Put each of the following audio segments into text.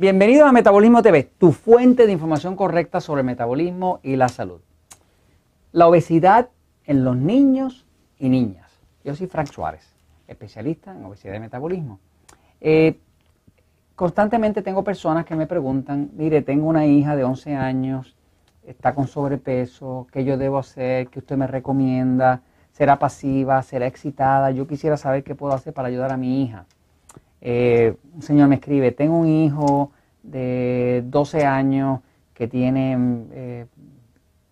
Bienvenido a Metabolismo TV, tu fuente de información correcta sobre el metabolismo y la salud. La obesidad en los niños y niñas. Yo soy Frank Suárez, especialista en obesidad y metabolismo. Eh, constantemente tengo personas que me preguntan, mire, tengo una hija de 11 años, está con sobrepeso, ¿qué yo debo hacer? ¿Qué usted me recomienda? ¿Será pasiva? ¿Será excitada? Yo quisiera saber qué puedo hacer para ayudar a mi hija. Eh, un señor me escribe, tengo un hijo de 12 años que tiene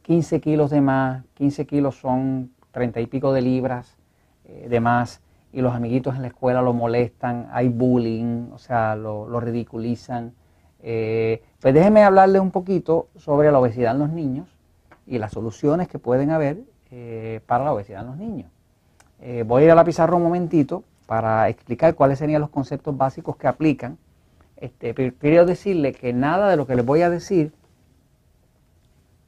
15 eh, kilos de más, 15 kilos son 30 y pico de libras eh, de más, y los amiguitos en la escuela lo molestan, hay bullying, o sea, lo, ridiculizan. pues déjeme hablarle un poquito sobre la obesidad en los niños y las soluciones que pueden haber para la obesidad en los niños. voy a ir a la pizarra un momentito para explicar cuáles serían los conceptos básicos que aplican. Este, quiero decirle que nada de lo que les voy a decir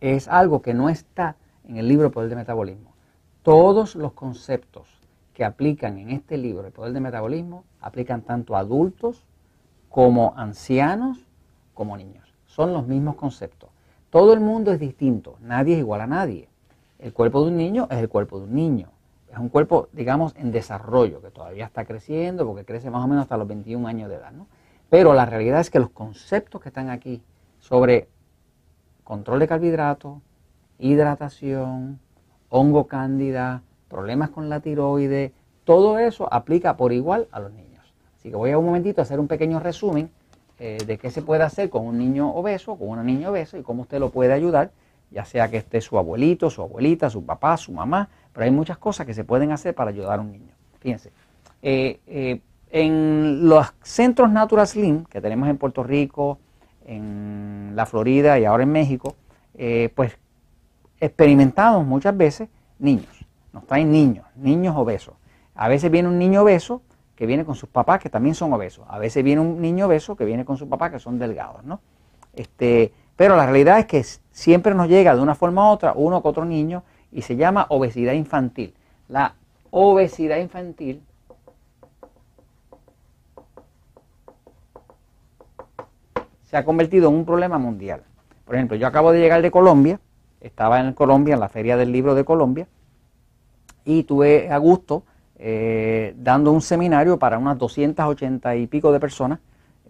es algo que no está en el libro Poder de Metabolismo. Todos los conceptos que aplican en este libro, El Poder de Metabolismo, aplican tanto a adultos como ancianos como niños. Son los mismos conceptos. Todo el mundo es distinto, nadie es igual a nadie. El cuerpo de un niño es el cuerpo de un niño es un cuerpo, digamos, en desarrollo, que todavía está creciendo, porque crece más o menos hasta los 21 años de edad, ¿no? Pero la realidad es que los conceptos que están aquí sobre control de carbohidratos, hidratación, hongo cándida, problemas con la tiroides, todo eso aplica por igual a los niños. Así que voy a un momentito a hacer un pequeño resumen eh, de qué se puede hacer con un niño obeso, con una niña obesa y cómo usted lo puede ayudar, ya sea que esté su abuelito, su abuelita, su papá, su mamá, pero hay muchas cosas que se pueden hacer para ayudar a un niño. Fíjense, eh, eh, en los centros Natural Slim que tenemos en Puerto Rico, en la Florida y ahora en México, eh, pues experimentamos muchas veces niños. Nos traen niños, niños obesos. A veces viene un niño obeso que viene con sus papás que también son obesos. A veces viene un niño obeso que viene con sus papás que son delgados, ¿no? Este, pero la realidad es que siempre nos llega de una forma u otra uno con otro niño y se llama obesidad infantil. La obesidad infantil se ha convertido en un problema mundial. Por ejemplo, yo acabo de llegar de Colombia, estaba en Colombia, en la Feria del Libro de Colombia, y tuve a gusto eh, dando un seminario para unas 280 y pico de personas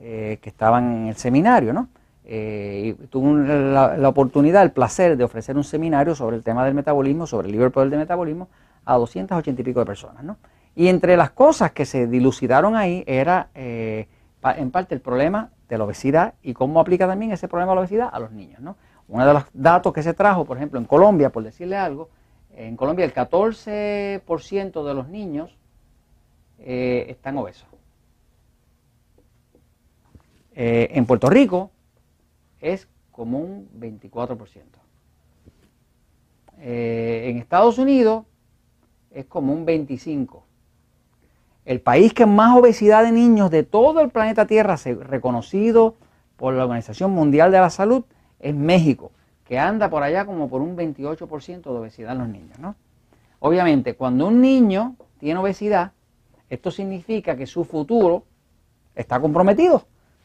eh, que estaban en el seminario, ¿no? Eh, tuve la, oportunidad, el placer de ofrecer un seminario sobre el tema del metabolismo, sobre el libro del poder del metabolismo, a 280 y pico de personas. ¿no? Y entre las cosas que se dilucidaron ahí era en parte el problema de la obesidad y cómo aplica también ese problema de la obesidad a los niños. ¿no? Uno de los datos que se trajo, por ejemplo, en Colombia, por decirle algo, en Colombia el 14% de los niños eh, están obesos. en Puerto Rico, es como un 24%. Eh, en Estados Unidos es como un 25%. El país que más obesidad de niños de todo el planeta Tierra, reconocido por la Organización Mundial de la Salud, es México, que anda por allá como por un 28% de obesidad en los niños. ¿no? Obviamente, cuando un niño tiene obesidad, esto significa que su futuro está comprometido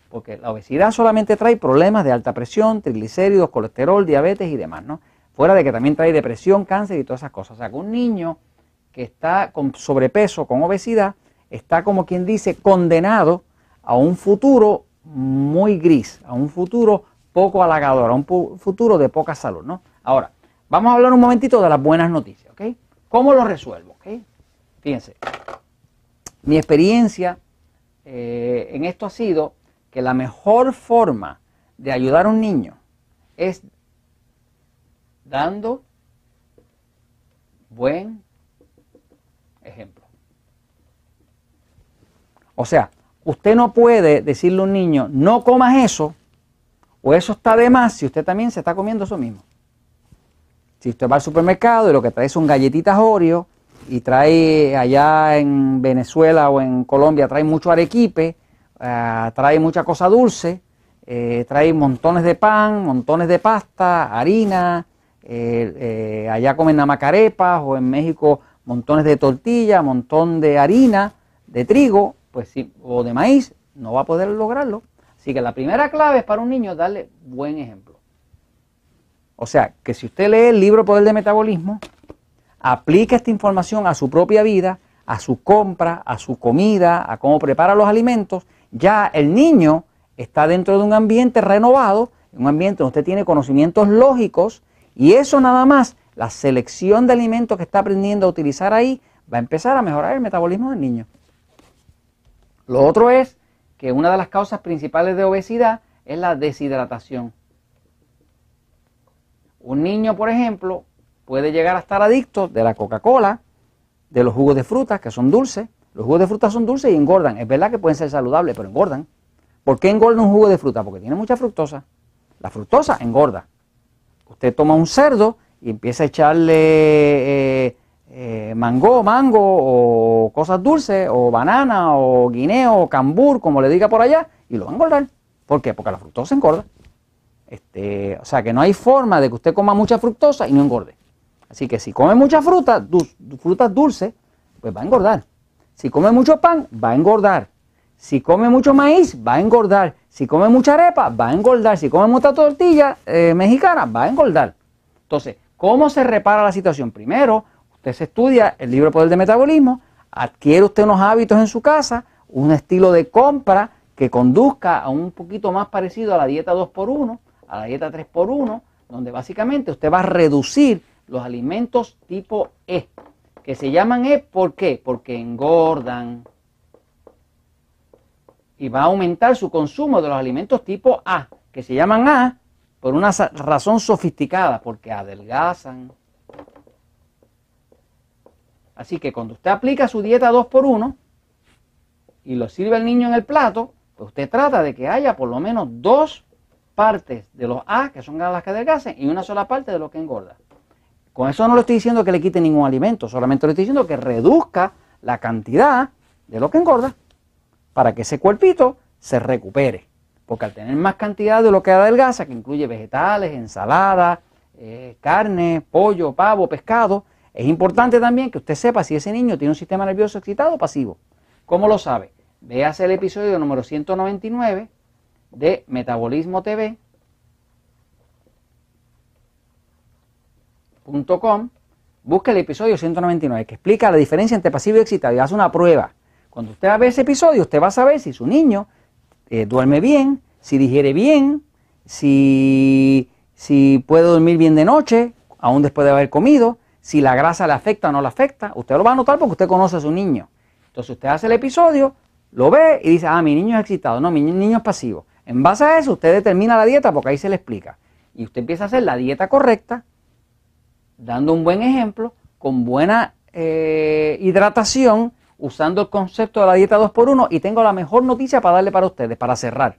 porque la obesidad solamente trae problemas de alta presión, triglicéridos, colesterol, diabetes y demás, ¿no? Fuera de que también trae depresión, cáncer y todas esas cosas. O sea, que un niño que está con sobrepeso, con obesidad, está como quien dice condenado a un futuro muy gris, a un futuro poco halagador, a un futuro de poca salud, ¿no? Ahora, vamos a hablar un momentito de las buenas noticias, ¿ok? ¿Cómo lo resuelvo? ¿ok? Fíjense, mi experiencia eh, en esto ha sido que la mejor forma de ayudar a un niño es dando buen ejemplo. O sea, usted no puede decirle a un niño, no comas eso, o eso está de más si usted también se está comiendo eso mismo. Si usted va al supermercado y lo que trae son galletitas Oreo y trae allá en Venezuela o en Colombia, trae mucho arequipe, Ah, trae mucha cosa dulce, eh, trae montones de pan, montones de pasta, harina, eh, eh, allá comen namacarepas o en México montones de tortilla, montón de harina, de trigo, pues sí, o de maíz, no va a poder lograrlo. Así que la primera clave es para un niño darle buen ejemplo. O sea, que si usted lee el libro Poder de Metabolismo, aplica esta información a su propia vida, a su compra, a su comida, a cómo prepara los alimentos, ya el niño está dentro de un ambiente renovado, un ambiente donde usted tiene conocimientos lógicos y eso nada más, la selección de alimentos que está aprendiendo a utilizar ahí, va a empezar a mejorar el metabolismo del niño. Lo otro es que una de las causas principales de obesidad es la deshidratación. Un niño, por ejemplo, puede llegar a estar adicto de la Coca-Cola, de los jugos de frutas, que son dulces. Los jugos de fruta son dulces y engordan. Es verdad que pueden ser saludables, pero engordan. ¿Por qué engorda un jugo de fruta? Porque tiene mucha fructosa. La fructosa engorda. Usted toma un cerdo y empieza a echarle eh, eh, mango, mango o cosas dulces, o banana, o guineo, o cambur, como le diga por allá, y lo va a engordar. ¿Por qué? Porque la fructosa engorda. Este, o sea que no hay forma de que usted coma mucha fructosa y no engorde. Así que si come mucha fruta, frutas dulces, pues va a engordar. Si come mucho pan, va a engordar. Si come mucho maíz, va a engordar. Si come mucha arepa, va a engordar. Si come mucha tortilla eh, mexicana, va a engordar. Entonces, ¿cómo se repara la situación? Primero, usted se estudia el libro Poder de Metabolismo, adquiere usted unos hábitos en su casa, un estilo de compra que conduzca a un poquito más parecido a la dieta 2x1, a la dieta 3x1, donde básicamente usted va a reducir los alimentos tipo E, que se llaman E, ¿por qué? Porque engordan, y va a aumentar su consumo de los alimentos tipo A, que se llaman A por una razón sofisticada, porque adelgazan. Así que cuando usted aplica su dieta 2x1 y lo sirve al niño en el plato, pues usted trata de que haya por lo menos dos partes de los A, que son las que adelgacen, y una sola parte de lo que engorda. Con eso no le estoy diciendo que le quite ningún alimento, solamente le estoy diciendo que reduzca la cantidad de lo que engorda para que ese cuerpito se recupere. Porque al tener más cantidad de lo que adelgaza, que incluye vegetales, ensaladas, eh, carne, pollo, pavo, pescado, es importante también que usted sepa si ese niño tiene un sistema nervioso excitado o pasivo. ¿Cómo lo sabe? Véase el episodio número 199 de Metabolismo TV. busque el episodio 199 que explica la diferencia entre pasivo y excitado y hace una prueba. Cuando usted va a ver ese episodio, usted va a saber si su niño eh, duerme bien, si digiere bien, si, si puede dormir bien de noche, aún después de haber comido, si la grasa le afecta o no le afecta. Usted lo va a notar porque usted conoce a su niño. Entonces usted hace el episodio, lo ve y dice, ah, mi niño es excitado, no, mi niño es pasivo. En base a eso usted determina la dieta porque ahí se le explica. Y usted empieza a hacer la dieta correcta, dando un buen ejemplo, con buena eh, hidratación, usando el concepto de la dieta 2x1 y tengo la mejor noticia para darle para ustedes, para cerrar.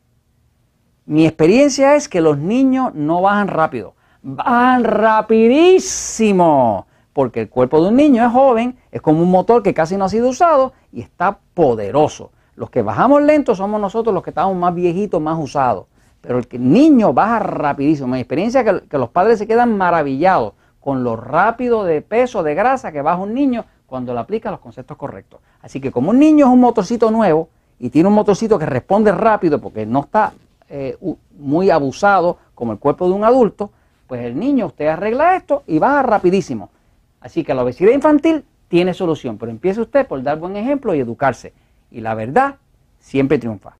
Mi experiencia es que los niños no bajan rápido, bajan rapidísimo, porque el cuerpo de un niño es joven, es como un motor que casi no ha sido usado y está poderoso. Los que bajamos lento somos nosotros los que estamos más viejitos, más usados. Pero el niño baja rapidísimo. Mi experiencia es que, los padres se quedan maravillados con lo rápido de peso, de grasa que baja un niño cuando le aplica los conceptos correctos. Así que como un niño es un motorcito nuevo y tiene un motorcito que responde rápido porque no está eh, muy abusado como el cuerpo de un adulto, pues el niño usted arregla esto y baja rapidísimo. Así que la obesidad infantil tiene solución, pero empiece usted por dar buen ejemplo y educarse. Y la verdad siempre triunfa.